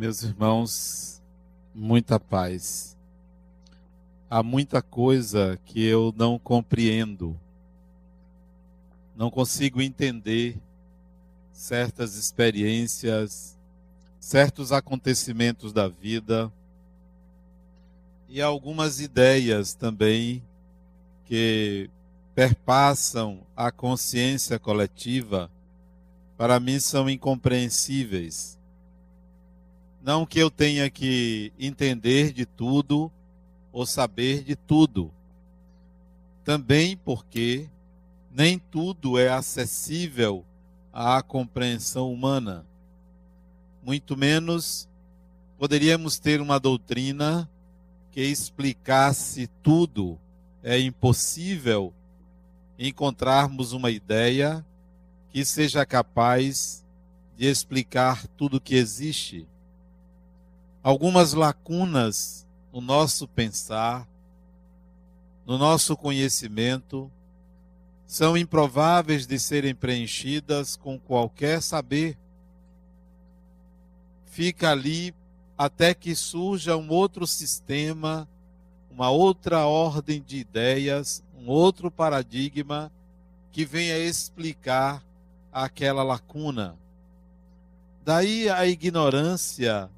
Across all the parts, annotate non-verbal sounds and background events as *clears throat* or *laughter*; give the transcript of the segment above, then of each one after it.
Meus irmãos, muita paz. Há muita coisa que eu não compreendo, não consigo entender certas experiências, certos acontecimentos da vida e algumas ideias também que perpassam a consciência coletiva, para mim são incompreensíveis não que eu tenha que entender de tudo ou saber de tudo. Também porque nem tudo é acessível à compreensão humana. Muito menos poderíamos ter uma doutrina que explicasse tudo. É impossível encontrarmos uma ideia que seja capaz de explicar tudo que existe algumas lacunas no nosso pensar, no nosso conhecimento, são improváveis de serem preenchidas com qualquer saber. Fica ali até que surja um outro sistema, uma outra ordem de ideias, um outro paradigma que venha explicar aquela lacuna. Daí a ignorância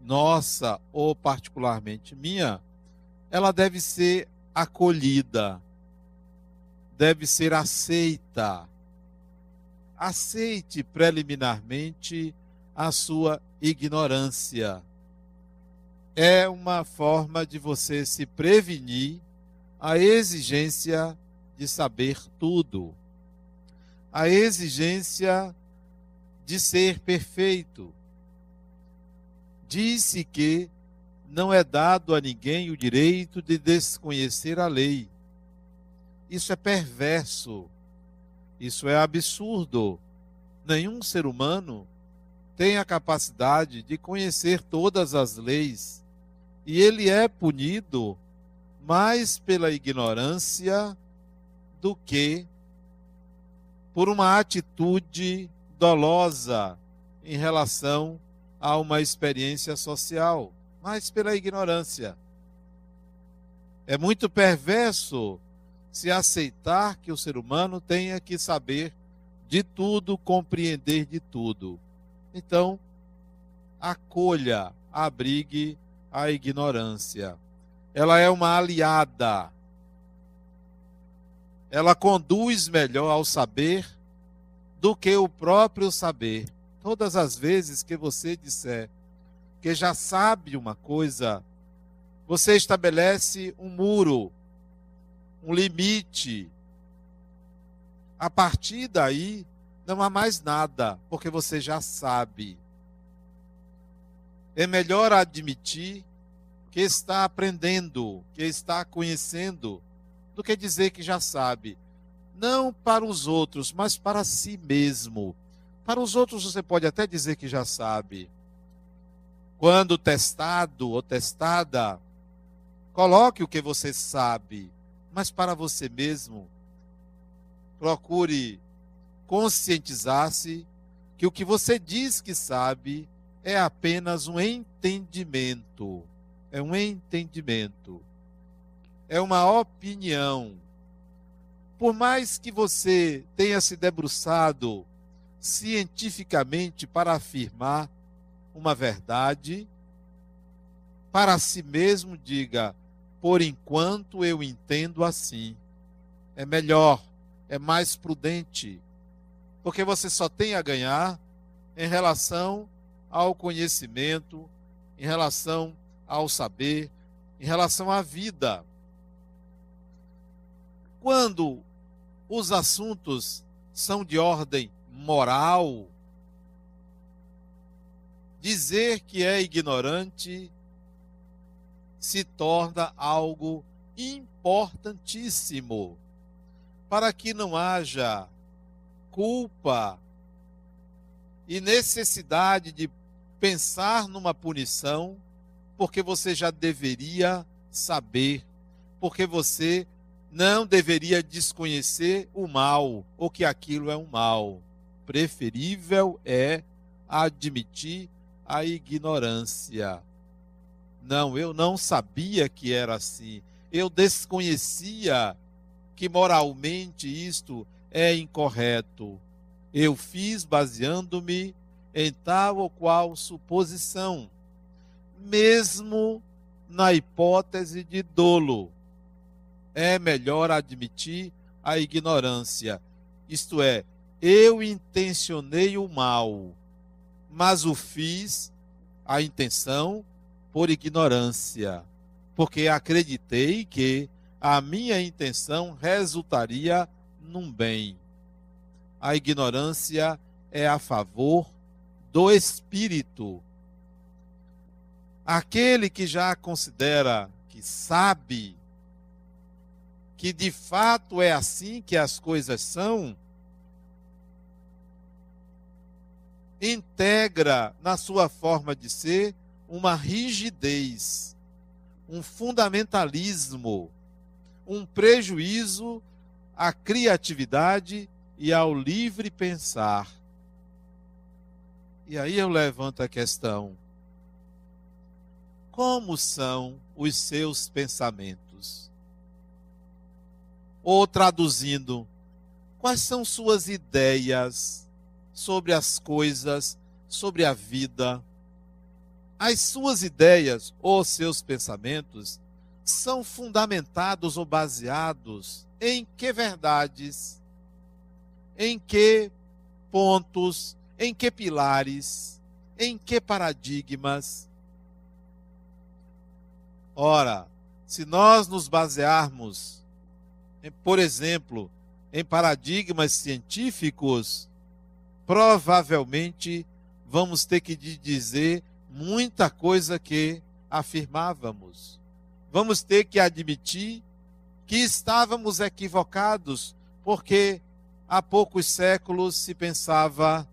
nossa ou particularmente minha, ela deve ser acolhida, deve ser aceita. Aceite preliminarmente a sua ignorância. É uma forma de você se prevenir a exigência de saber tudo, a exigência de ser perfeito disse que não é dado a ninguém o direito de desconhecer a lei. Isso é perverso. Isso é absurdo. Nenhum ser humano tem a capacidade de conhecer todas as leis. E ele é punido mais pela ignorância do que por uma atitude dolosa em relação a uma experiência social, mas pela ignorância. É muito perverso se aceitar que o ser humano tenha que saber de tudo, compreender de tudo. Então, acolha, abrigue a ignorância. Ela é uma aliada. Ela conduz melhor ao saber do que o próprio saber. Todas as vezes que você disser que já sabe uma coisa, você estabelece um muro, um limite. A partir daí, não há mais nada, porque você já sabe. É melhor admitir que está aprendendo, que está conhecendo, do que dizer que já sabe. Não para os outros, mas para si mesmo. Para os outros, você pode até dizer que já sabe. Quando testado ou testada, coloque o que você sabe, mas para você mesmo, procure conscientizar-se que o que você diz que sabe é apenas um entendimento. É um entendimento. É uma opinião. Por mais que você tenha se debruçado cientificamente para afirmar uma verdade, para si mesmo diga: por enquanto eu entendo assim. É melhor, é mais prudente, porque você só tem a ganhar em relação ao conhecimento, em relação ao saber, em relação à vida. Quando os assuntos são de ordem moral. Dizer que é ignorante se torna algo importantíssimo para que não haja culpa e necessidade de pensar numa punição, porque você já deveria saber, porque você não deveria desconhecer o mal, ou que aquilo é um mal preferível é admitir a ignorância. Não, eu não sabia que era assim. Eu desconhecia que moralmente isto é incorreto. Eu fiz baseando-me em tal ou qual suposição, mesmo na hipótese de dolo. É melhor admitir a ignorância, isto é, eu intencionei o mal, mas o fiz a intenção por ignorância, porque acreditei que a minha intenção resultaria num bem. A ignorância é a favor do espírito. Aquele que já considera que sabe que de fato é assim que as coisas são, integra na sua forma de ser uma rigidez, um fundamentalismo, um prejuízo à criatividade e ao livre pensar. E aí eu levanto a questão: como são os seus pensamentos? Ou traduzindo, quais são suas ideias sobre as coisas, sobre a vida? As suas ideias ou seus pensamentos são fundamentados ou baseados em que verdades? Em que pontos? Em que pilares? Em que paradigmas? Ora, se nós nos basearmos, por exemplo, em paradigmas científicos, provavelmente vamos ter que dizer muita coisa que afirmávamos. Vamos ter que admitir que estávamos equivocados, porque há poucos séculos se pensava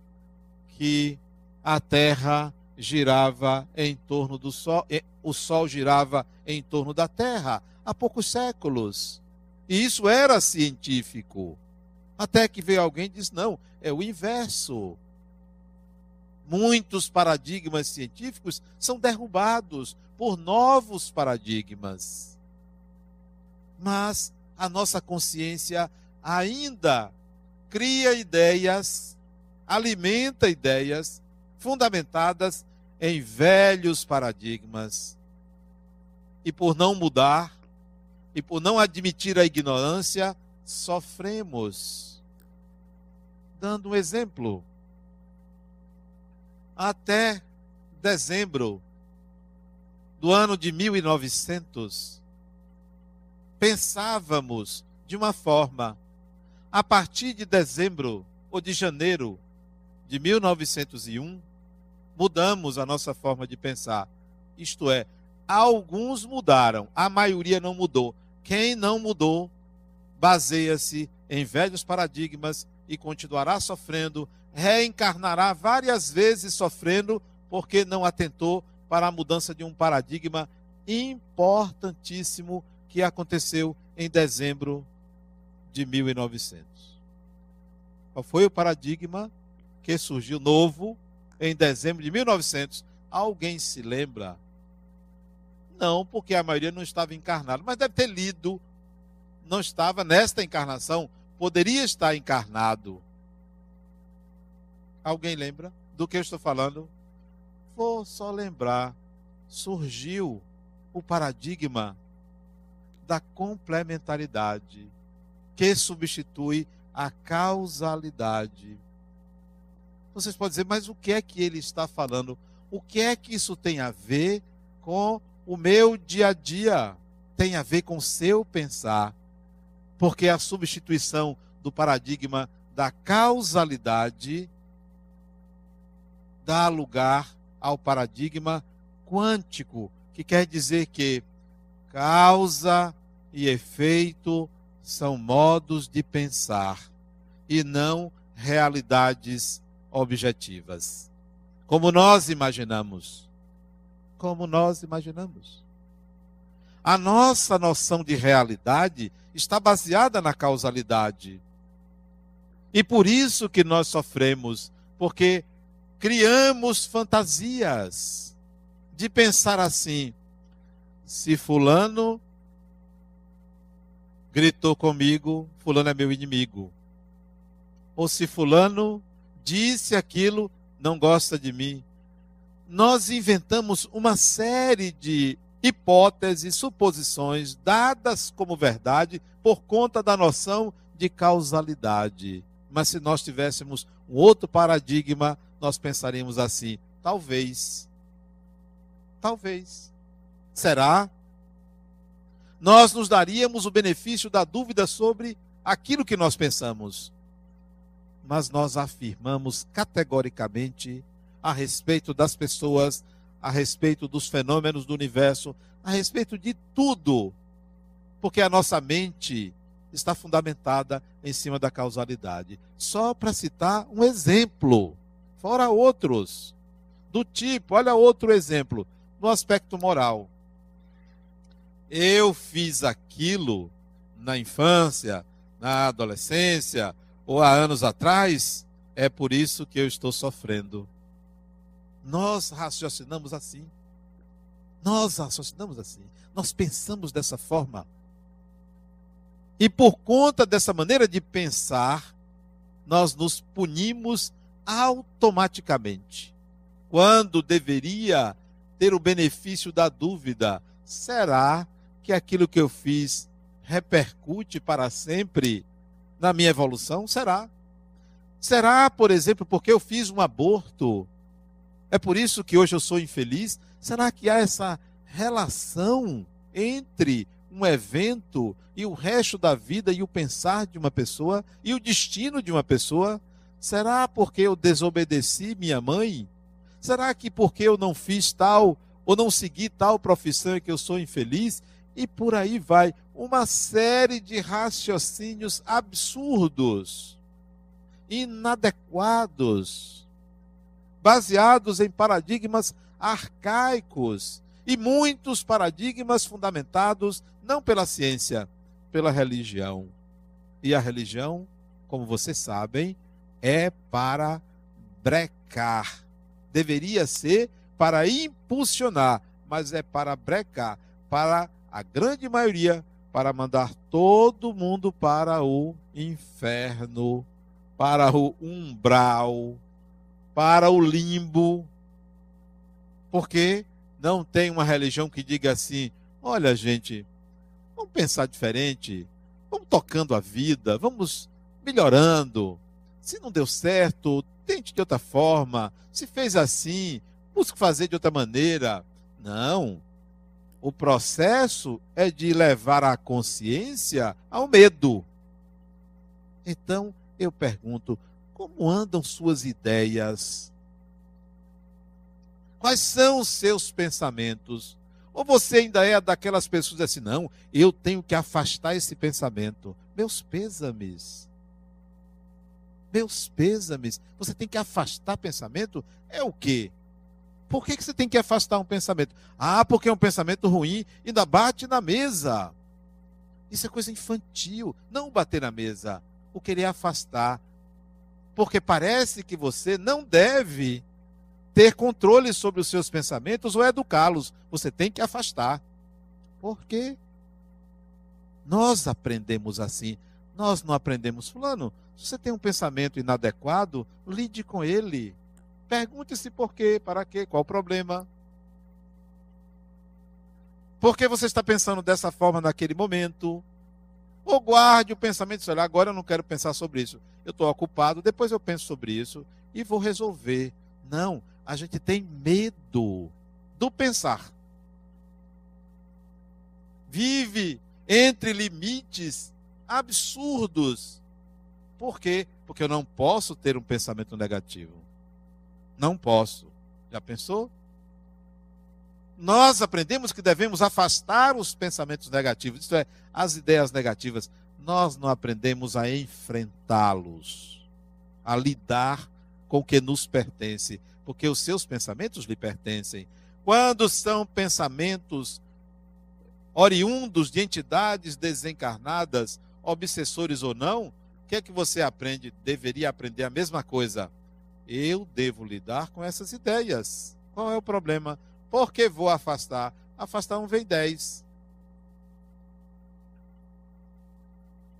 que a Terra girava em torno do Sol, o Sol girava em torno da Terra, há poucos séculos. E isso era científico. Até que veio alguém e disse: não, é o inverso muitos paradigmas científicos são derrubados por novos paradigmas. Mas a nossa consciência ainda cria ideias, alimenta ideias fundamentadas em velhos paradigmas. E por não mudar, e por não admitir a ignorância, sofremos. Dando um exemplo, até dezembro do ano de 1900, pensávamos de uma forma. A partir de dezembro ou de janeiro de 1901, mudamos a nossa forma de pensar. Isto é, alguns mudaram, a maioria não mudou. Quem não mudou baseia-se em velhos paradigmas e continuará sofrendo reencarnará várias vezes sofrendo porque não atentou para a mudança de um paradigma importantíssimo que aconteceu em dezembro de 1900. Qual foi o paradigma que surgiu novo em dezembro de 1900? Alguém se lembra? Não, porque a maioria não estava encarnada, mas deve ter lido. Não estava nesta encarnação, poderia estar encarnado. Alguém lembra do que eu estou falando? Vou só lembrar. Surgiu o paradigma da complementaridade, que substitui a causalidade. Vocês podem dizer, mas o que é que ele está falando? O que é que isso tem a ver com o meu dia a dia? Tem a ver com o seu pensar. Porque a substituição do paradigma da causalidade dá lugar ao paradigma quântico, que quer dizer que causa e efeito são modos de pensar e não realidades objetivas. Como nós imaginamos. Como nós imaginamos. A nossa noção de realidade está baseada na causalidade. E por isso que nós sofremos, porque criamos fantasias de pensar assim: se Fulano gritou comigo, Fulano é meu inimigo. Ou se Fulano disse aquilo, não gosta de mim. Nós inventamos uma série de hipóteses, suposições dadas como verdade por conta da noção de causalidade. Mas se nós tivéssemos um outro paradigma, nós pensaríamos assim: talvez. Talvez. Será? Nós nos daríamos o benefício da dúvida sobre aquilo que nós pensamos. Mas nós afirmamos categoricamente a respeito das pessoas, a respeito dos fenômenos do universo, a respeito de tudo. Porque a nossa mente está fundamentada em cima da causalidade. Só para citar um exemplo, fora outros, do tipo, olha outro exemplo, no aspecto moral. Eu fiz aquilo na infância, na adolescência ou há anos atrás, é por isso que eu estou sofrendo. Nós raciocinamos assim. Nós raciocinamos assim. Nós pensamos dessa forma. E por conta dessa maneira de pensar, nós nos punimos automaticamente. Quando deveria ter o benefício da dúvida: será que aquilo que eu fiz repercute para sempre na minha evolução? Será? Será, por exemplo, porque eu fiz um aborto? É por isso que hoje eu sou infeliz? Será que há essa relação entre um evento e o resto da vida e o pensar de uma pessoa e o destino de uma pessoa? Será porque eu desobedeci minha mãe? Será que porque eu não fiz tal ou não segui tal profissão é que eu sou infeliz? E por aí vai. Uma série de raciocínios absurdos, inadequados, baseados em paradigmas arcaicos e muitos paradigmas fundamentados não pela ciência, pela religião. E a religião, como vocês sabem, é para brecar. Deveria ser para impulsionar, mas é para brecar, para a grande maioria, para mandar todo mundo para o inferno, para o umbral, para o limbo. Porque não tem uma religião que diga assim: olha, gente, Vamos pensar diferente. Vamos tocando a vida, vamos melhorando. Se não deu certo, tente de outra forma. Se fez assim, busque fazer de outra maneira. Não. O processo é de levar a consciência ao medo. Então, eu pergunto: como andam suas ideias? Quais são os seus pensamentos? Ou você ainda é daquelas pessoas assim, não, eu tenho que afastar esse pensamento. Meus pêsames. Meus pêsames. Você tem que afastar pensamento? É o quê? Por que, que você tem que afastar um pensamento? Ah, porque é um pensamento ruim ainda bate na mesa. Isso é coisa infantil. Não bater na mesa. O querer afastar. Porque parece que você não deve ter controle sobre os seus pensamentos ou educá-los. Você tem que afastar. Por quê? Nós aprendemos assim. Nós não aprendemos, Fulano. Se você tem um pensamento inadequado, lide com ele. Pergunte-se por quê, para quê, qual o problema. Por que você está pensando dessa forma naquele momento? Ou guarde o pensamento, olha, agora eu não quero pensar sobre isso. Eu estou ocupado, depois eu penso sobre isso e vou resolver. Não, a gente tem medo do pensar. Vive entre limites absurdos. Por quê? Porque eu não posso ter um pensamento negativo. Não posso. Já pensou? Nós aprendemos que devemos afastar os pensamentos negativos, isto é, as ideias negativas. Nós não aprendemos a enfrentá-los, a lidar com o que nos pertence porque os seus pensamentos lhe pertencem. Quando são pensamentos oriundos de entidades desencarnadas, obsessores ou não, o que é que você aprende? Deveria aprender a mesma coisa. Eu devo lidar com essas ideias. Qual é o problema? Por que vou afastar? Afastar um vem dez.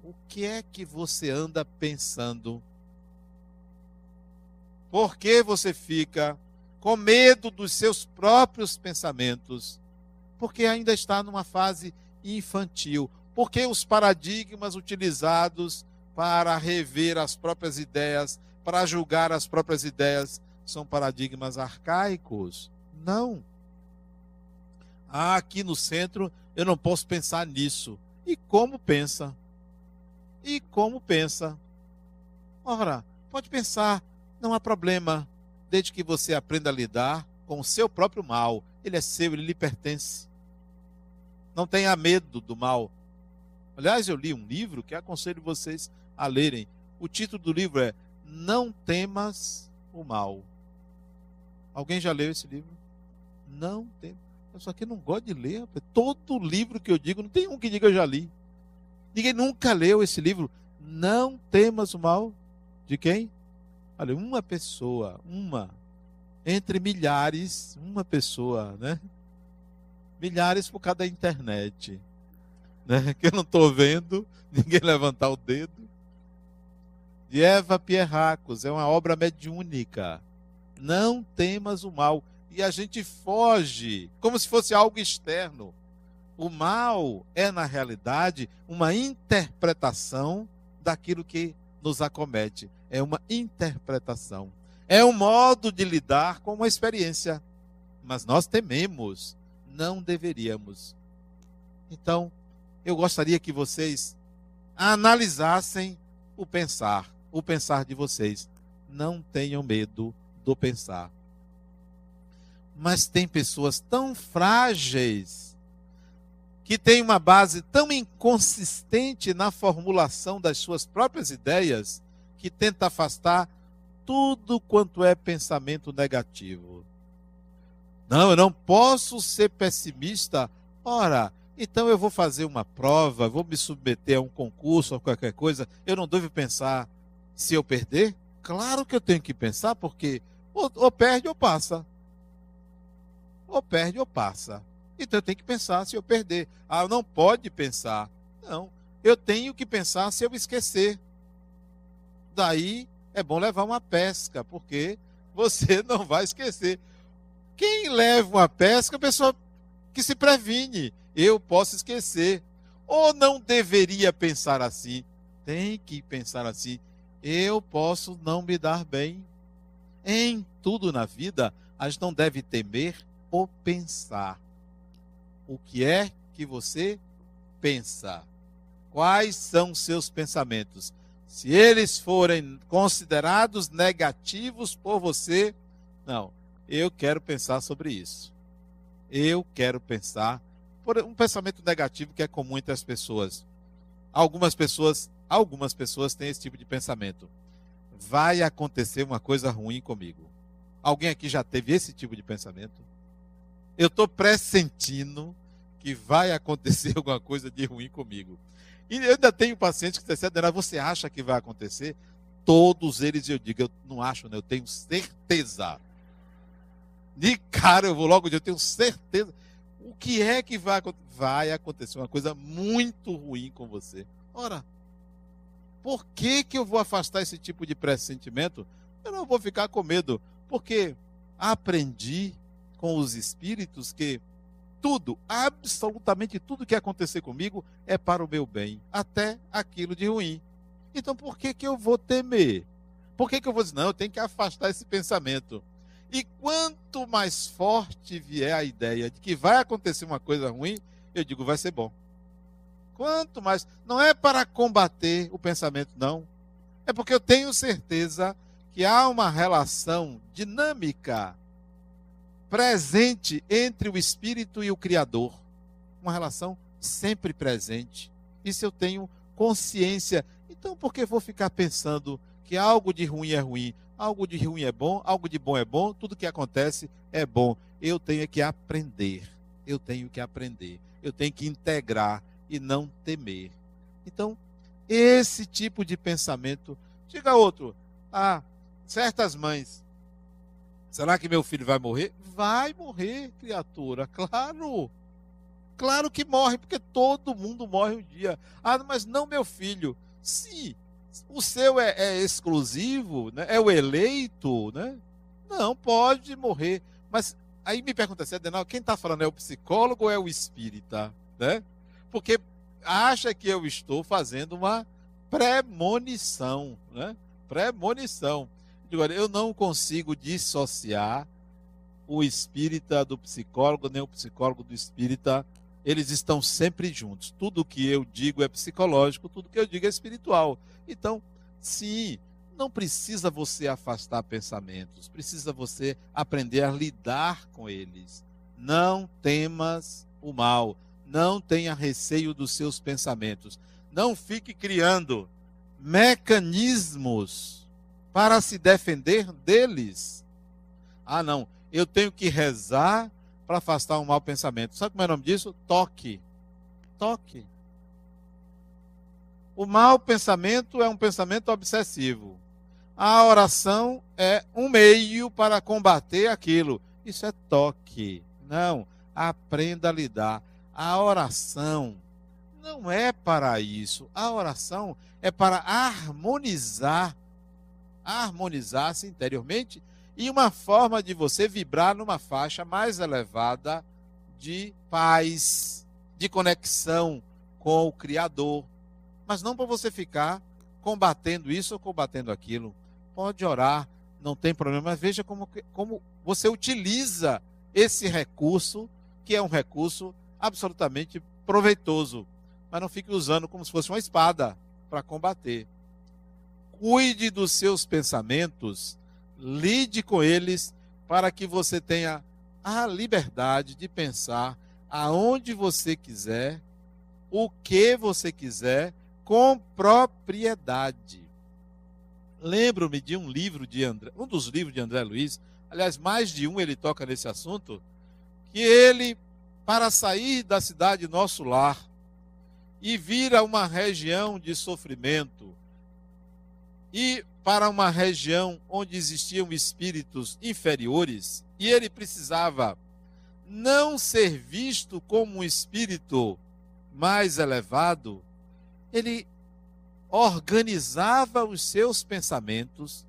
O que é que você anda pensando? Por que você fica com medo dos seus próprios pensamentos? Porque ainda está numa fase infantil. Porque os paradigmas utilizados para rever as próprias ideias, para julgar as próprias ideias, são paradigmas arcaicos? Não. Ah, aqui no centro eu não posso pensar nisso. E como pensa? e como pensa. Ora, pode pensar, não há problema, desde que você aprenda a lidar com o seu próprio mal. Ele é seu, ele lhe pertence. Não tenha medo do mal. Aliás, eu li um livro que aconselho vocês a lerem. O título do livro é Não Temas o Mal. Alguém já leu esse livro? Não tem. Só que não gosto de ler. Todo livro que eu digo, não tem um que diga eu já li. Ninguém nunca leu esse livro. Não temas o mal de quem? Olha, uma pessoa, uma, entre milhares, uma pessoa, né? Milhares por causa da internet, né? *laughs* Que eu não estou vendo ninguém levantar o dedo. De Eva Pierracos, é uma obra mediúnica. Não temas o mal. E a gente foge, como se fosse algo externo. O mal é, na realidade, uma interpretação daquilo que nos acomete. É uma interpretação. É um modo de lidar com uma experiência. Mas nós tememos. Não deveríamos. Então, eu gostaria que vocês analisassem o pensar, o pensar de vocês. Não tenham medo do pensar. Mas tem pessoas tão frágeis que tem uma base tão inconsistente na formulação das suas próprias ideias que tenta afastar tudo quanto é pensamento negativo. Não, eu não posso ser pessimista. Ora, então eu vou fazer uma prova, vou me submeter a um concurso ou qualquer coisa. Eu não devo pensar se eu perder? Claro que eu tenho que pensar, porque ou, ou perde ou passa. Ou perde ou passa. Então eu tenho que pensar se eu perder. Ah, não pode pensar. Não. Eu tenho que pensar se eu esquecer. Daí é bom levar uma pesca, porque você *laughs* não vai esquecer. Quem leva uma pesca é a pessoa que se previne. Eu posso esquecer. Ou não deveria pensar assim. Tem que pensar assim. Eu posso não me dar bem. Em tudo na vida, a gente não deve temer ou pensar o que é que você pensa. Quais são seus pensamentos? Se eles forem considerados negativos por você, não, eu quero pensar sobre isso. Eu quero pensar por um pensamento negativo que é comum entre as pessoas. Algumas pessoas, algumas pessoas têm esse tipo de pensamento. Vai acontecer uma coisa ruim comigo. Alguém aqui já teve esse tipo de pensamento? Eu estou pressentindo que vai acontecer *laughs* alguma coisa de ruim comigo. E eu ainda tenho pacientes que disseram, você acha que vai acontecer? Todos eles eu digo, eu não acho, né? eu tenho certeza. De cara eu vou logo dizer, eu tenho certeza. O que é que vai acontecer? Vai acontecer uma coisa muito ruim com você. Ora, por que, que eu vou afastar esse tipo de pressentimento? Eu não vou ficar com medo, porque aprendi com os espíritos que tudo, absolutamente tudo que acontecer comigo é para o meu bem, até aquilo de ruim. Então por que, que eu vou temer? Por que, que eu vou dizer, não, eu tenho que afastar esse pensamento? E quanto mais forte vier a ideia de que vai acontecer uma coisa ruim, eu digo, vai ser bom. Quanto mais. Não é para combater o pensamento, não. É porque eu tenho certeza que há uma relação dinâmica presente entre o espírito e o criador. Uma relação sempre presente. Isso eu tenho consciência. Então, por que vou ficar pensando que algo de ruim é ruim, algo de ruim é bom, algo de bom é bom, tudo que acontece é bom? Eu tenho que aprender. Eu tenho que aprender. Eu tenho que integrar e não temer. Então, esse tipo de pensamento. Diga outro. Ah, certas mães. Será que meu filho vai morrer? Vai morrer, criatura, *laughs* claro. Claro que morre, porque todo mundo morre um dia. Ah, mas não meu filho. Sim, o seu é, é exclusivo, né? é o eleito, né? Não, pode morrer. Mas aí me pergunta assim, Adenal, quem está falando é o psicólogo ou é o espírita? Né? Porque acha que eu estou fazendo uma premonição, né? Premonição. Eu não consigo dissociar o espírita do psicólogo, nem o psicólogo do espírita. Eles estão sempre juntos. Tudo que eu digo é psicológico, tudo que eu digo é espiritual. Então, sim, não precisa você afastar pensamentos, precisa você aprender a lidar com eles. Não temas o mal, não tenha receio dos seus pensamentos. Não fique criando mecanismos para se defender deles. Ah, não, eu tenho que rezar para afastar um mau pensamento. Sabe como é o nome disso? Toque. Toque. O mau pensamento é um pensamento obsessivo. A oração é um meio para combater aquilo. Isso é toque. Não, aprenda a lidar. A oração não é para isso. A oração é para harmonizar, harmonizar-se interiormente e uma forma de você vibrar numa faixa mais elevada de paz, de conexão com o Criador. Mas não para você ficar combatendo isso ou combatendo aquilo. Pode orar, não tem problema. Mas veja como, como você utiliza esse recurso, que é um recurso absolutamente proveitoso. Mas não fique usando como se fosse uma espada para combater. Cuide dos seus pensamentos, lide com eles para que você tenha a liberdade de pensar aonde você quiser, o que você quiser, com propriedade. Lembro-me de um livro de André, um dos livros de André Luiz, aliás, mais de um ele toca nesse assunto, que ele, para sair da cidade nosso lar, e vir a uma região de sofrimento e para uma região onde existiam espíritos inferiores, e ele precisava não ser visto como um espírito mais elevado, ele organizava os seus pensamentos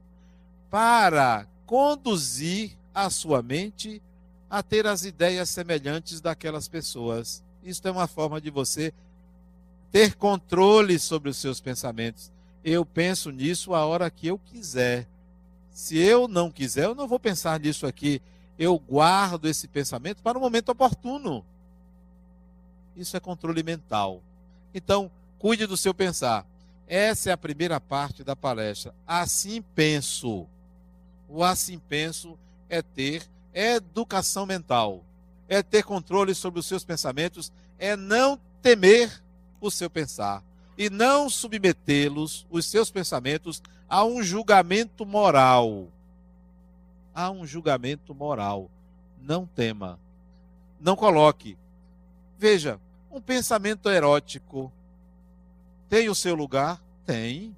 para conduzir a sua mente a ter as ideias semelhantes daquelas pessoas. Isso é uma forma de você ter controle sobre os seus pensamentos. Eu penso nisso a hora que eu quiser. Se eu não quiser, eu não vou pensar nisso aqui. Eu guardo esse pensamento para o momento oportuno. Isso é controle mental. Então, cuide do seu pensar. Essa é a primeira parte da palestra. Assim penso. O assim penso é ter educação mental, é ter controle sobre os seus pensamentos, é não temer o seu pensar e não submetê-los, os seus pensamentos, a um julgamento moral. A um julgamento moral. Não tema. Não coloque. Veja, um pensamento erótico tem o seu lugar? Tem.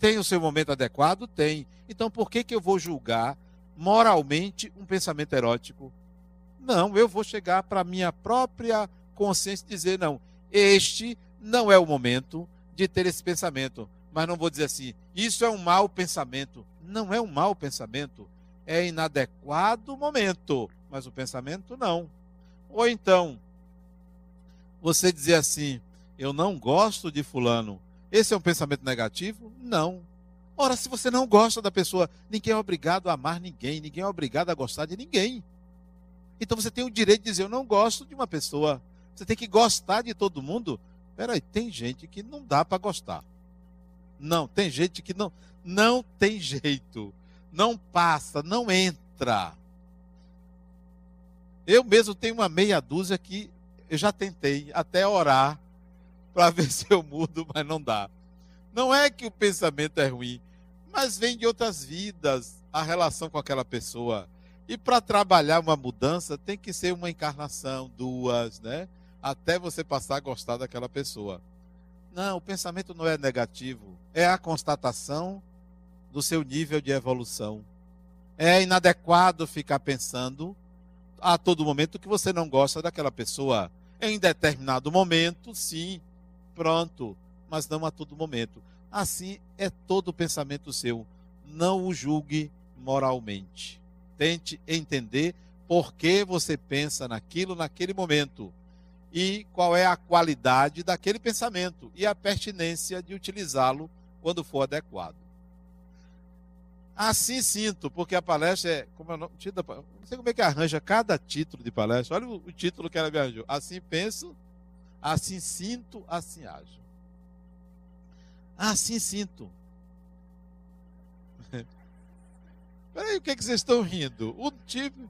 Tem o seu momento adequado? Tem. Então por que, que eu vou julgar moralmente um pensamento erótico? Não, eu vou chegar para minha própria consciência e dizer: não, este não é o momento de ter esse pensamento. Mas não vou dizer assim, isso é um mau pensamento. Não é um mau pensamento, é inadequado momento, mas o pensamento não. Ou então, você dizer assim, eu não gosto de fulano. Esse é um pensamento negativo? Não. Ora, se você não gosta da pessoa, ninguém é obrigado a amar ninguém, ninguém é obrigado a gostar de ninguém. Então você tem o direito de dizer, eu não gosto de uma pessoa. Você tem que gostar de todo mundo, Peraí, tem gente que não dá para gostar. Não, tem gente que não, não tem jeito. Não passa, não entra. Eu mesmo tenho uma meia dúzia que eu já tentei até orar para *laughs* ver se eu mudo, mas não dá. Não é que o pensamento é ruim, mas vem de outras vidas a relação com aquela pessoa. E para trabalhar uma mudança tem que ser uma encarnação, duas, né? Até você passar a gostar daquela pessoa. Não, o pensamento não é negativo, é a constatação do seu nível de evolução. É inadequado ficar pensando a todo momento que você não gosta daquela pessoa. Em determinado momento, sim, pronto, mas não a todo momento. Assim é todo pensamento seu. Não o julgue moralmente. Tente entender por que você pensa naquilo naquele momento e qual é a qualidade daquele pensamento e a pertinência de utilizá-lo quando for adequado. Assim sinto, porque a palestra é. Como é o nome? Não sei como é que arranja cada título de palestra. Olha o, o título que ela me arranjou. Assim penso, assim sinto, assim ajo. Assim sinto. *laughs* Peraí, o que, é que vocês estão rindo? O tipo.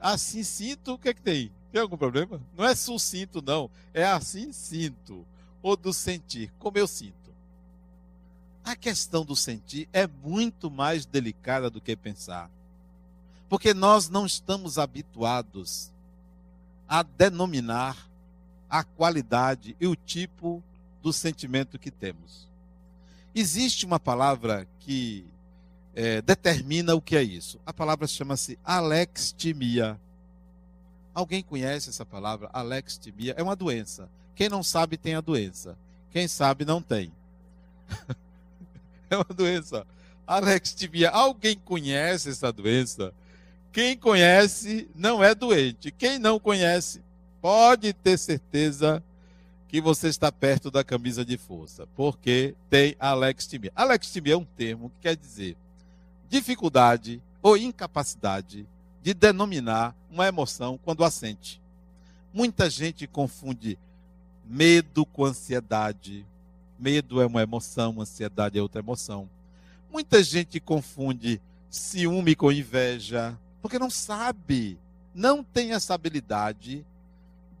Assim sinto, o que é que tem? Tem algum problema? Não é sucinto, não. É assim sinto. Ou do sentir, como eu sinto. A questão do sentir é muito mais delicada do que pensar. Porque nós não estamos habituados a denominar a qualidade e o tipo do sentimento que temos. Existe uma palavra que é, determina o que é isso. A palavra chama-se alextimia. Alguém conhece essa palavra? Alextimia é uma doença. Quem não sabe tem a doença. Quem sabe não tem. *laughs* é uma doença. Alextimia. Alguém conhece essa doença? Quem conhece não é doente. Quem não conhece pode ter certeza que você está perto da camisa de força, porque tem alextimia. Alextimia é um termo que quer dizer dificuldade ou incapacidade de denominar uma emoção quando a sente. Muita gente confunde medo com ansiedade. Medo é uma emoção, ansiedade é outra emoção. Muita gente confunde ciúme com inveja, porque não sabe, não tem essa habilidade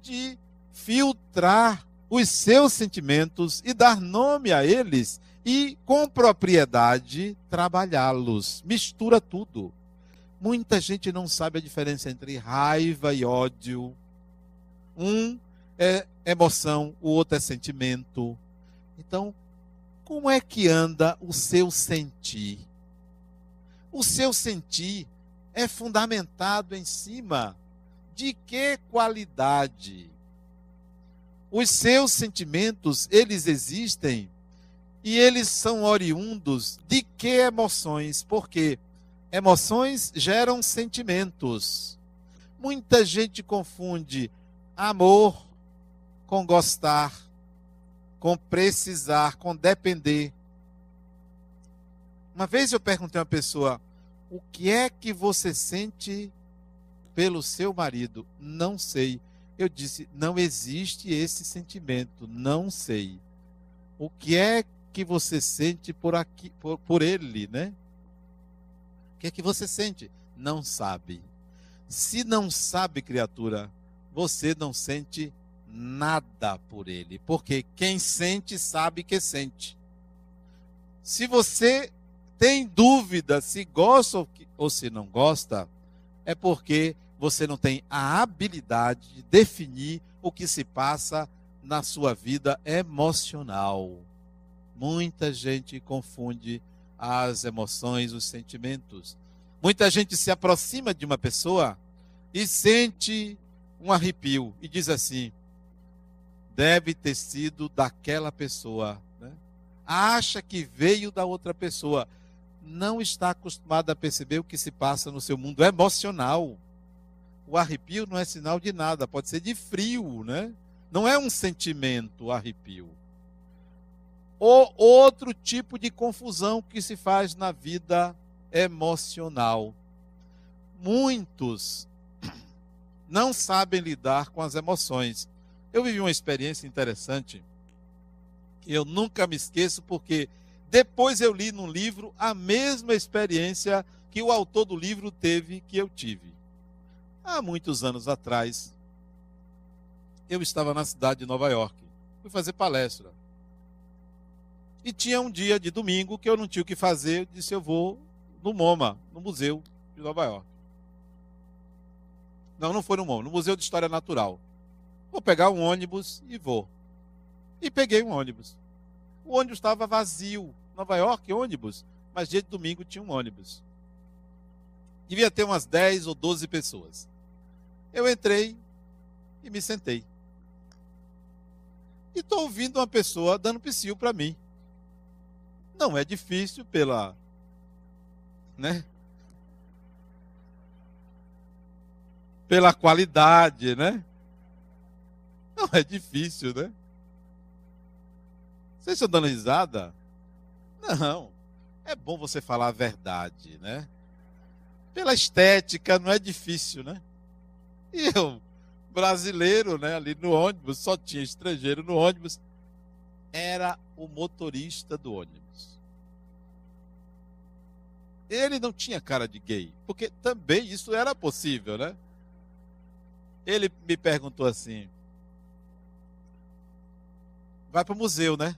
de filtrar os seus sentimentos e dar nome a eles e, com propriedade, trabalhá-los. Mistura tudo. Muita gente não sabe a diferença entre raiva e ódio. Um é emoção, o outro é sentimento. Então, como é que anda o seu sentir? O seu sentir é fundamentado em cima de que qualidade? Os seus sentimentos, eles existem e eles são oriundos de que emoções? Porque emoções geram sentimentos. Muita gente confunde amor com gostar, com precisar, com depender. Uma vez eu perguntei a uma pessoa: o que é que você sente pelo seu marido? Não sei. Eu disse: não existe esse sentimento, não sei. O que é que você sente por aqui, por, por ele, né? Que é que você sente? Não sabe. Se não sabe, criatura, você não sente nada por ele, porque quem sente sabe que sente. Se você tem dúvida se gosta ou se não gosta, é porque você não tem a habilidade de definir o que se passa na sua vida emocional. Muita gente confunde as emoções, os sentimentos. Muita gente se aproxima de uma pessoa e sente um arrepio e diz assim: deve ter sido daquela pessoa. Né? Acha que veio da outra pessoa. Não está acostumado a perceber o que se passa no seu mundo emocional. O arrepio não é sinal de nada, pode ser de frio, né? Não é um sentimento, arrepio ou outro tipo de confusão que se faz na vida emocional. Muitos *clears throat* não sabem lidar com as emoções. Eu vivi uma experiência interessante que eu nunca me esqueço, porque depois eu li num livro a mesma experiência que o autor do livro teve que eu tive. Há muitos anos atrás, eu estava na cidade de Nova York. Fui fazer palestra. E tinha um dia de domingo que eu não tinha o que fazer, eu disse: eu vou no MoMA, no Museu de Nova York. Não, não foi no MoMA, no Museu de História Natural. Vou pegar um ônibus e vou. E peguei um ônibus. O ônibus estava vazio. Nova York, ônibus, mas dia de domingo tinha um ônibus. Devia ter umas 10 ou 12 pessoas. Eu entrei e me sentei. E estou ouvindo uma pessoa dando psiu para mim. Não é difícil pela. Né? Pela qualidade, né? Não é difícil, né? Vocês estão dando risada? Não. É bom você falar a verdade, né? Pela estética, não é difícil, né? E eu, brasileiro, né, ali no ônibus, só tinha estrangeiro no ônibus, era o motorista do ônibus. Ele não tinha cara de gay, porque também isso era possível, né? Ele me perguntou assim: vai para o museu, né?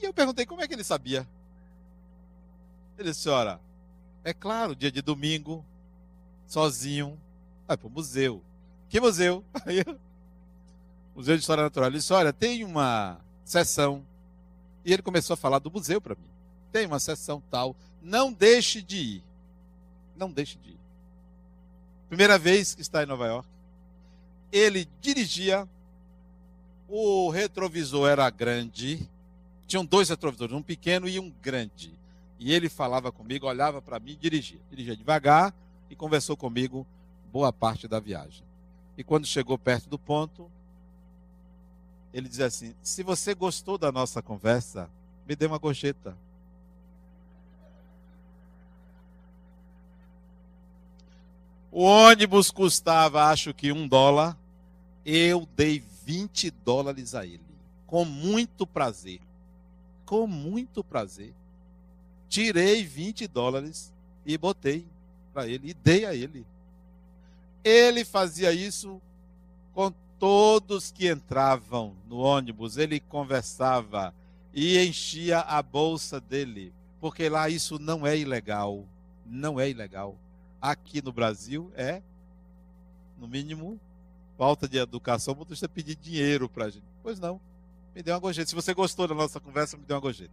E eu perguntei como é que ele sabia. Ele disse: Senhora, é claro, dia de domingo, sozinho, vai para o museu. Que museu? *laughs* Museu de História Natural. Ele disse: Olha, tem uma sessão. E ele começou a falar do museu para mim. Tem uma sessão tal. Não deixe de ir. Não deixe de ir. Primeira vez que está em Nova York. Ele dirigia. O retrovisor era grande tinham dois retrovisores, um pequeno e um grande. E ele falava comigo, olhava para mim e dirigia. Dirigia devagar e conversou comigo boa parte da viagem. E quando chegou perto do ponto, ele dizia assim: Se você gostou da nossa conversa, me dê uma gorjeta. O ônibus custava, acho que um dólar. Eu dei 20 dólares a ele, com muito prazer com muito prazer. Tirei 20 dólares e botei para ele e dei a ele. Ele fazia isso com todos que entravam no ônibus, ele conversava e enchia a bolsa dele, porque lá isso não é ilegal, não é ilegal. Aqui no Brasil é, no mínimo, falta de educação, você pedir dinheiro para a gente. Pois não me dê uma gorjeta. Se você gostou da nossa conversa, me dê uma gorjeta.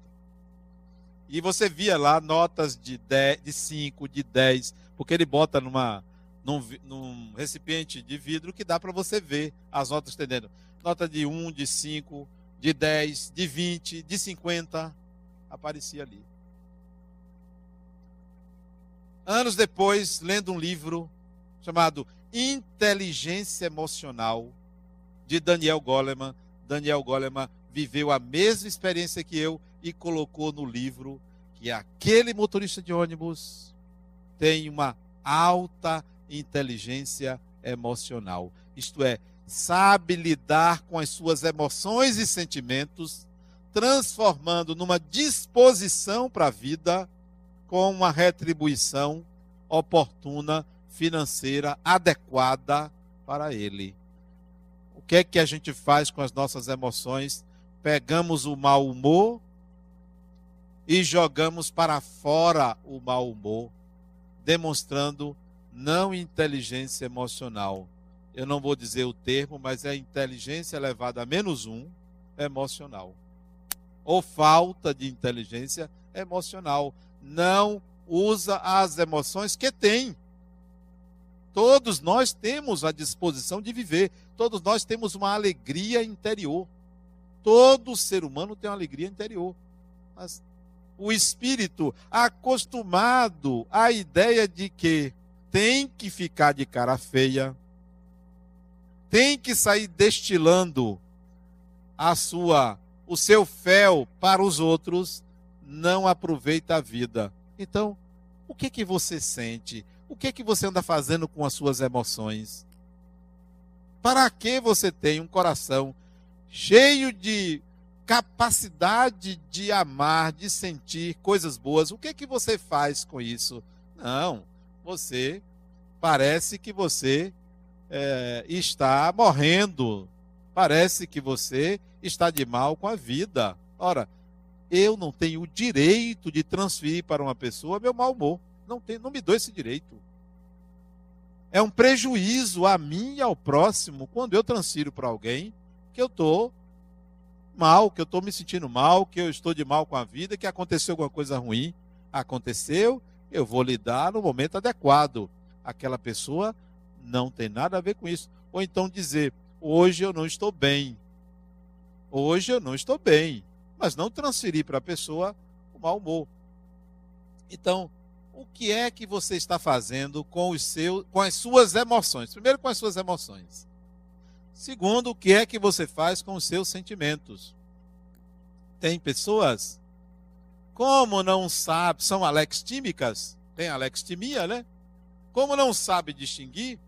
E você via lá notas de 10, de 5, de 10, porque ele bota numa, num, num recipiente de vidro que dá para você ver as notas estendendo. Nota de 1, de 5, de 10, de 20, de 50, aparecia ali. Anos depois, lendo um livro chamado Inteligência Emocional, de Daniel Goleman, Daniel Goleman viveu a mesma experiência que eu e colocou no livro que aquele motorista de ônibus tem uma alta inteligência emocional. Isto é, sabe lidar com as suas emoções e sentimentos, transformando numa disposição para a vida com uma retribuição oportuna, financeira, adequada para ele que é que a gente faz com as nossas emoções? Pegamos o mau humor e jogamos para fora o mau humor, demonstrando não inteligência emocional. Eu não vou dizer o termo, mas é inteligência elevada a menos um emocional. Ou falta de inteligência emocional. Não usa as emoções que tem. Todos nós temos a disposição de viver, todos nós temos uma alegria interior. Todo ser humano tem uma alegria interior. Mas o espírito, acostumado à ideia de que tem que ficar de cara feia, tem que sair destilando a sua o seu fel para os outros, não aproveita a vida. Então, o que que você sente? O que que você anda fazendo com as suas emoções? Para que você tem um coração cheio de capacidade de amar, de sentir coisas boas? O que que você faz com isso? Não, você parece que você é, está morrendo, parece que você está de mal com a vida. Ora, eu não tenho o direito de transferir para uma pessoa meu mau humor. Não, tem, não me dou esse direito. É um prejuízo a mim e ao próximo quando eu transfiro para alguém que eu estou mal, que eu estou me sentindo mal, que eu estou de mal com a vida, que aconteceu alguma coisa ruim. Aconteceu, eu vou lidar no momento adequado. Aquela pessoa não tem nada a ver com isso. Ou então dizer: hoje eu não estou bem. Hoje eu não estou bem. Mas não transferir para a pessoa o mau humor. Então, o que é que você está fazendo com, os seus, com as suas emoções? Primeiro, com as suas emoções. Segundo, o que é que você faz com os seus sentimentos? Tem pessoas, como não sabe, são alextímicas, tem alextimia, né? Como não sabe distinguir,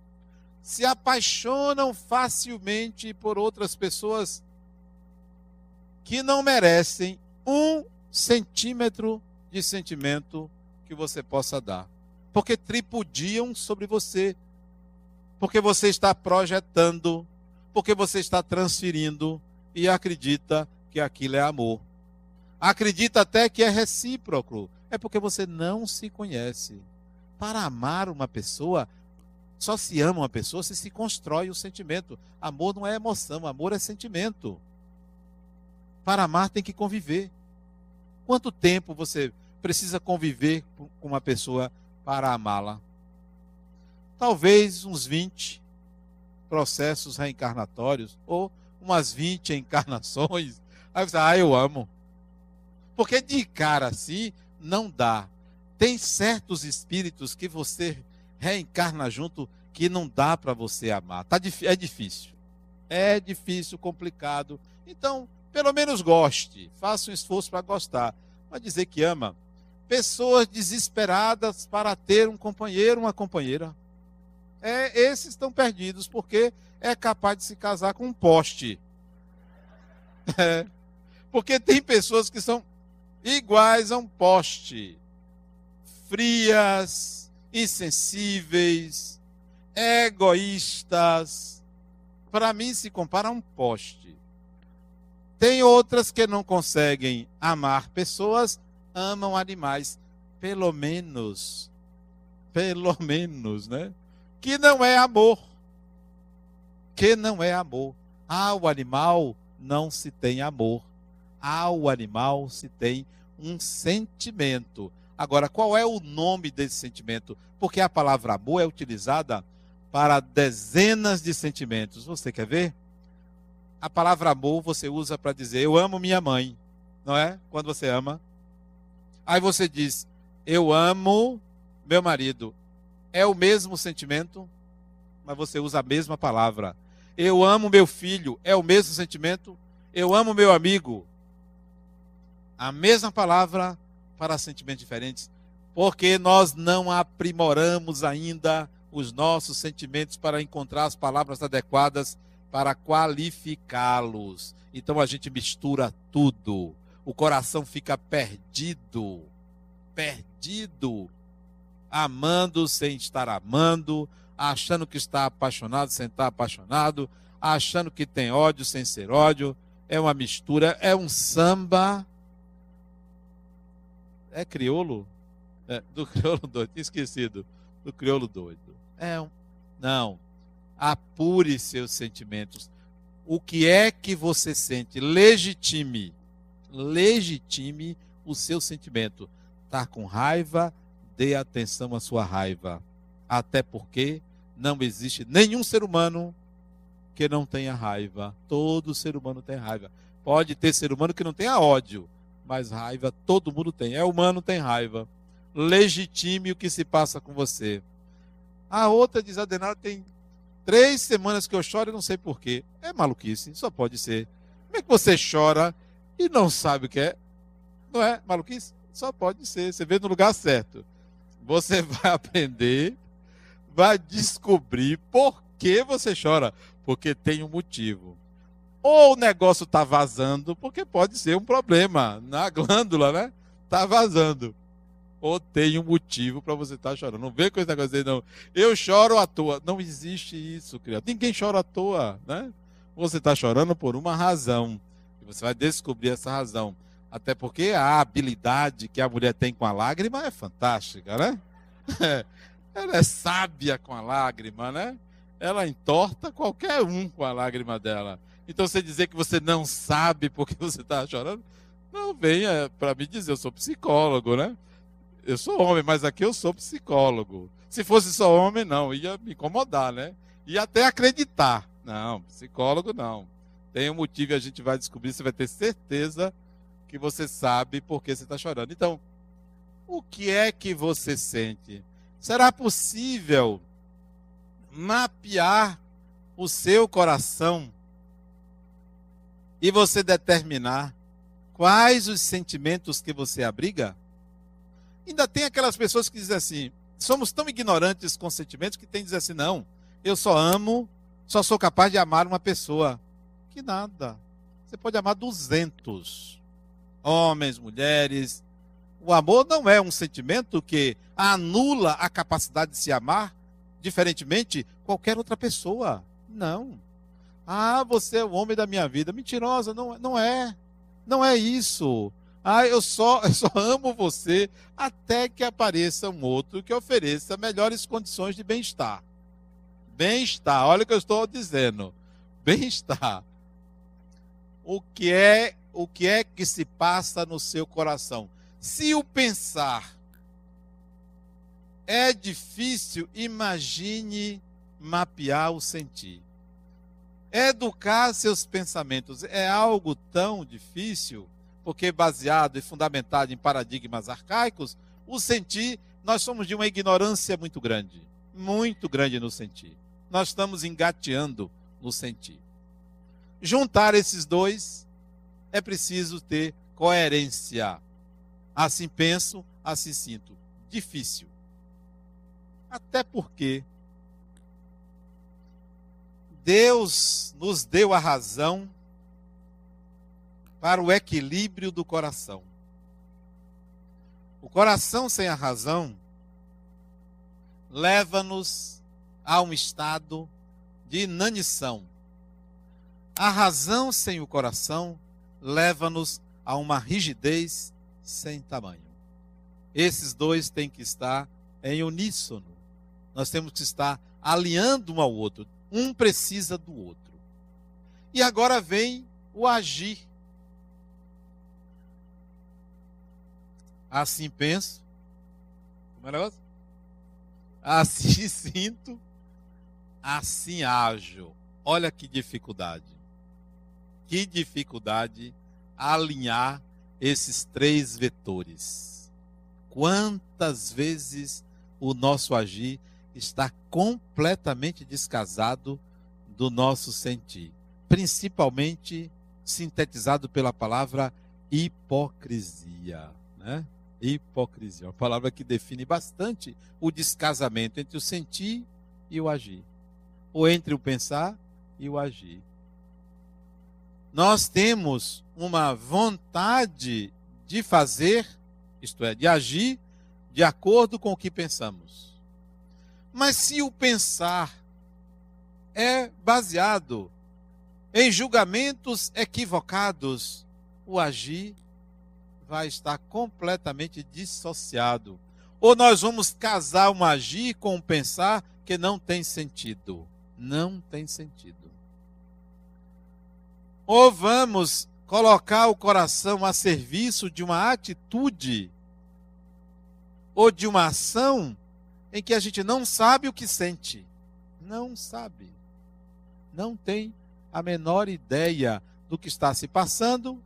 se apaixonam facilmente por outras pessoas que não merecem um centímetro de sentimento que você possa dar. Porque tripudiam sobre você. Porque você está projetando porque você está transferindo e acredita que aquilo é amor. Acredita até que é recíproco. É porque você não se conhece. Para amar uma pessoa, só se ama uma pessoa se se constrói o sentimento. Amor não é emoção, amor é sentimento. Para amar tem que conviver. Quanto tempo você precisa conviver com uma pessoa para amá-la? Talvez uns 20, processos reencarnatórios, ou umas 20 encarnações. Aí você, ah, eu amo. Porque de cara assim, não dá. Tem certos espíritos que você reencarna junto que não dá para você amar. Tá, é difícil. É difícil, complicado. Então, pelo menos goste. Faça um esforço para gostar. Mas dizer que ama. Pessoas desesperadas para ter um companheiro, uma companheira é, esses estão perdidos porque é capaz de se casar com um poste. *laughs* É, porque tem pessoas que são iguais a um poste, frias, insensíveis, egoístas. Para mim, se compara a um poste. Tem outras que não conseguem amar pessoas, amam animais. Pelo menos, pelo menos, né? que não é amor. Que não é amor. Ao animal não se tem amor. Ao animal se tem um sentimento. Agora, qual é o nome desse sentimento? Porque a palavra amor é utilizada para dezenas de sentimentos. Você quer ver? A palavra amor você usa para dizer eu amo minha mãe, não é? Quando você ama. Aí você diz eu amo meu marido é o mesmo sentimento, mas você usa a mesma palavra. Eu amo meu filho, é o mesmo sentimento. Eu amo meu amigo. A mesma palavra para sentimentos diferentes, porque nós não aprimoramos ainda os nossos sentimentos para encontrar as palavras adequadas para qualificá-los. Então a gente mistura tudo. O coração fica perdido. Perdido amando sem estar amando, achando que está apaixonado sem estar apaixonado, achando que tem ódio sem ser ódio. É uma mistura, é um samba. É crioulo? É, do *laughs* crioulo doido, esquecido. Do crioulo doido. É um. Não. Apure seus sentimentos. O que é que você sente? Legitime. Legitime o seu sentimento. Está com raiva, dê atenção à sua raiva. Até porque não existe nenhum ser humano que não tenha raiva. Todo ser humano tem raiva. Pode ter ser humano que não tenha ódio, mas raiva todo mundo tem. É humano, tem raiva. Legitime o que se passa com você. A outra diz: tem três semanas que eu choro e não sei porquê. É maluquice, só pode ser. Como é que você chora e não sabe o que é? Não é maluquice? Só pode ser. Você vê no lugar certo você *laughs* vai aprender, vai descobrir por que você chora, porque tem um motivo. Ou o negócio está vazando, porque pode ser um problema na *laughs* glândula, né? Está vazando. Ou tem um motivo para você estar tá chorando. Não vem com esse negócio de não. Eu choro à toa. Não existe isso, criança. Ninguém chora à toa, né? Você está chorando por uma razão. E você vai descobrir essa razão. Até porque a habilidade que a mulher tem com a lágrima é fantástica, né? *laughs* Ela é sábia com a lágrima, né? Ela entorta qualquer um com a lágrima dela. Então você dizer que você não sabe porque você está chorando, não venha para me dizer, eu sou psicólogo, né? Eu sou homem, mas aqui eu sou psicólogo. Se fosse só homem, não, ia me incomodar, né? Ia até acreditar. Não, psicólogo não. Tem um motivo e a gente vai descobrir, você vai ter certeza que você sabe por que você está chorando. Então, o que é que você sente? Será possível mapear o seu coração e você determinar quais os sentimentos que você abriga? Ainda tem aquelas pessoas que dizem assim: somos tão ignorantes com sentimentos que tem dizer assim, não, eu só amo, só sou capaz de amar uma pessoa. Que nada. Você pode amar 200 homens, mulheres. O amor não é um sentimento que anula a capacidade de se amar, diferentemente qualquer outra pessoa. Não. Ah, você é o homem da minha vida. Mentirosa, não, não é. Não é isso. Ah, eu só, eu só amo você até que apareça um outro que ofereça melhores condições de bem-estar. Bem-estar, olha o que eu estou dizendo. Bem-estar. O que é, o que é que se passa no seu coração? Se o pensar é difícil, imagine mapear o sentir. Educar seus pensamentos é algo tão difícil, porque baseado e fundamentado em paradigmas arcaicos, o sentir, nós somos de uma ignorância muito grande, muito grande no sentir. Nós estamos engateando no sentir. Juntar esses dois é preciso ter coerência. Assim penso, assim sinto. Difícil. Até porque Deus nos deu a razão para o equilíbrio do coração. O coração sem a razão leva-nos a um estado de inanição. A razão sem o coração leva-nos a uma rigidez sem tamanho. Esses dois têm que estar em uníssono. Nós temos que estar alinhando um ao outro. Um precisa do outro. E agora vem o agir. Assim penso. Como é o negócio? Assim *laughs* sinto. Assim ajo. Olha que dificuldade. Que dificuldade alinhar esses três vetores. Quantas vezes o nosso agir está completamente descasado do nosso sentir, principalmente sintetizado pela palavra hipocrisia, né? Hipocrisia, uma palavra que define bastante o descasamento entre o sentir e o agir, ou entre o pensar e o agir. Nós temos uma vontade de fazer, isto é, de agir de acordo com o que pensamos. Mas se o pensar é baseado em julgamentos equivocados, o agir vai estar completamente dissociado. Ou nós vamos casar um agir com um pensar que não tem sentido. Não tem sentido. Ou vamos colocar o coração a serviço de uma atitude ou de uma ação em que a gente não sabe o que sente. Não sabe. Não tem a menor ideia do que está se passando,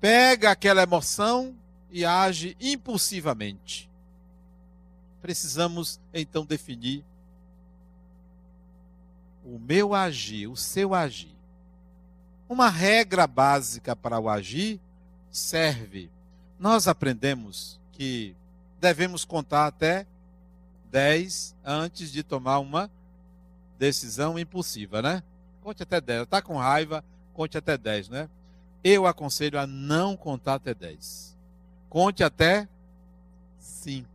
pega aquela emoção e age impulsivamente. Precisamos então definir o meu agir, o seu agir. Uma regra básica para o agir serve. Nós aprendemos que devemos contar até 10 antes de tomar uma decisão impulsiva, né? Conte até 10. Está com raiva, conte até 10, né? Eu aconselho a não contar até 10. Conte até 5.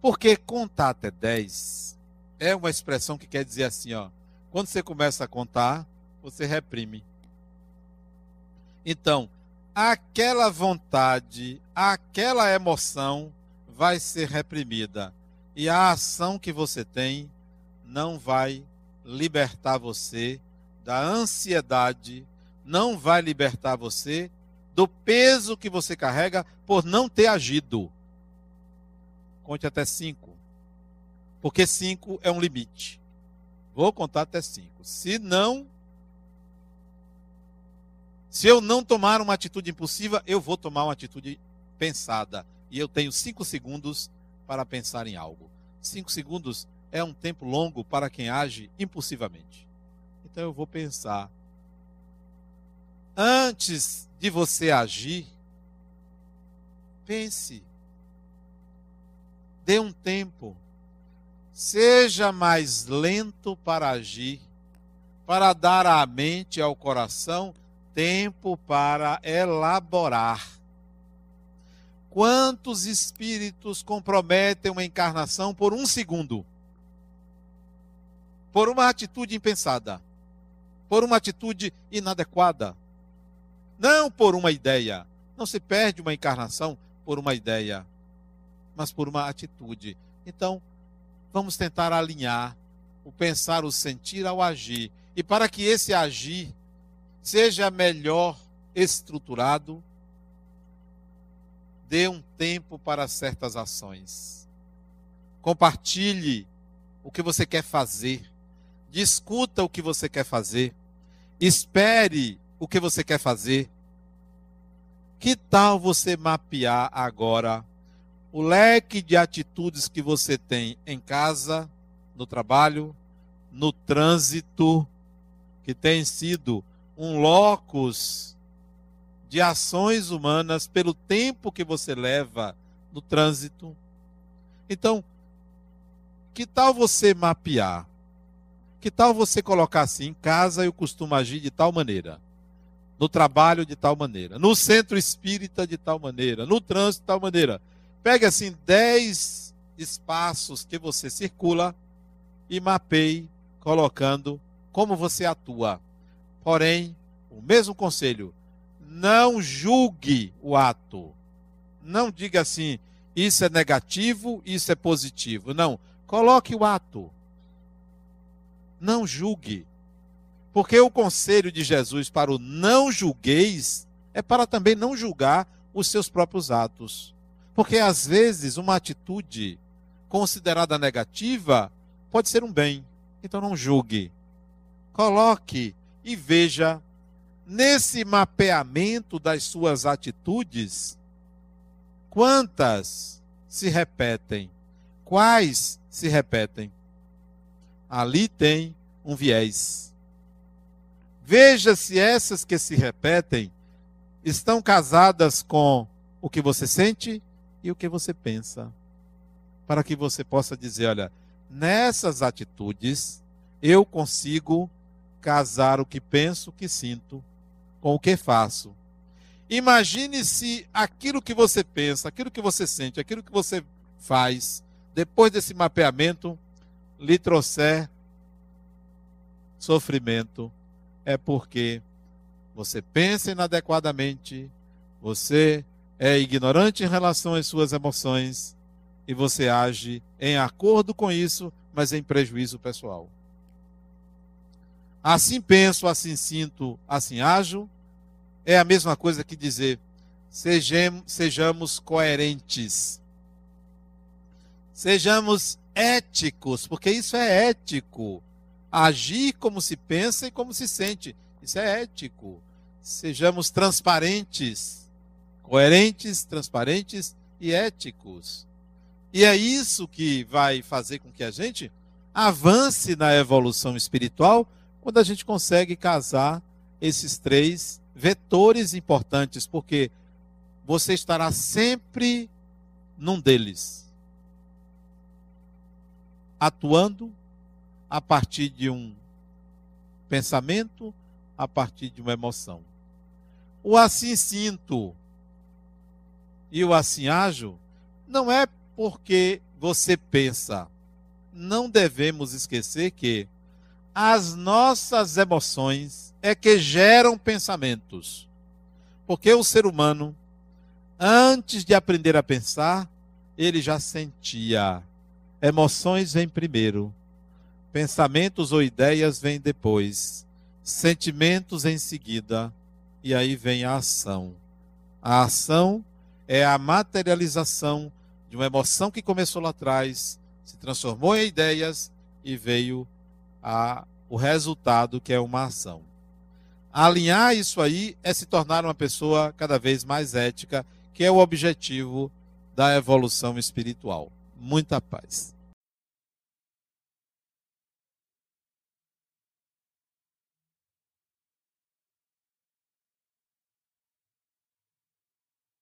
Porque contar até 10 é uma expressão que quer dizer assim, ó. Quando você começa a contar, você reprime. Então, aquela vontade, aquela emoção vai ser reprimida. E a ação que você tem não vai libertar você da ansiedade não vai libertar você do peso que você carrega por não ter agido. Conte até cinco. Porque cinco é um limite. Vou contar até cinco. Se não. Se eu não tomar uma atitude impulsiva, eu vou tomar uma atitude pensada. E eu tenho cinco segundos para pensar em algo. Cinco segundos é um tempo longo para quem age impulsivamente. Então eu vou pensar. Antes de você agir, pense. Dê um tempo. Seja mais lento para agir, para dar à mente e ao coração tempo para elaborar. Quantos espíritos comprometem uma encarnação por um segundo? Por uma atitude impensada, por uma atitude inadequada, não por uma ideia. Não se perde uma encarnação por uma ideia, mas por uma atitude. Então, vamos tentar alinhar o pensar, o sentir ao agir. E para que esse agir seja melhor estruturado, dê um tempo para certas ações. Compartilhe o que você quer fazer. Discuta o que você quer fazer. Espere o que você quer fazer. Que tal você mapear agora o leque de atitudes que você tem em casa, no trabalho, no trânsito, que tem sido um locus de ações humanas pelo tempo que você leva no trânsito. Então, que tal você mapear? Que tal você colocar assim, em casa eu costumo agir de tal maneira, no trabalho de tal maneira, no centro espírita de tal maneira, no trânsito de tal maneira. Pegue assim 10 espaços que você circula e mapeie colocando como você atua. Porém, o mesmo conselho, não julgue o ato. Não diga assim, isso é negativo, isso é positivo. Não, coloque o ato. Não julgue. Porque o conselho de Jesus para o não julgueis é para também não julgar os seus próprios atos. Porque às vezes uma atitude considerada negativa pode ser um bem. Então não julgue. Coloque e veja nesse mapeamento das suas atitudes quantas se repetem, quais se repetem. Ali tem um viés. Veja se essas que se repetem estão casadas com o que você sente e o que você pensa. Para que você possa dizer: olha, nessas atitudes eu consigo casar o que penso, o que sinto, com o que faço. Imagine se aquilo que você pensa, aquilo que você sente, aquilo que você faz, depois desse mapeamento, lhe trouxer sofrimento, é porque você pensa inadequadamente, você é ignorante em relação às suas emoções e você age em acordo com isso, mas em prejuízo pessoal. Assim penso, assim sinto, assim ajo, é a mesma coisa que dizer sejamos, coerentes. Sejamos éticos, porque isso é ético. Agir como se pensa e como se sente. Isso é ético. Sejamos transparentes, coerentes, transparentes e éticos. E é isso que vai fazer com que a gente avance na evolução espiritual quando a gente consegue casar esses três vetores importantes, porque você estará sempre num deles, atuando a partir de um pensamento, a partir de uma emoção. O assim sinto e o assim ajo não é porque você pensa. Não devemos esquecer que as nossas emoções é que geram pensamentos. Porque o ser humano, antes de aprender a pensar, ele já sentia. Emoções vêm primeiro, pensamentos ou ideias vêm depois. sentimentos em seguida, e aí vem a ação. A ação é a materialização de uma emoção que começou lá atrás, se transformou em ideias e veio a, o resultado que é uma ação. Alinhar isso aí é se tornar uma pessoa cada vez mais ética, que é o objetivo da evolução espiritual. Muita paz.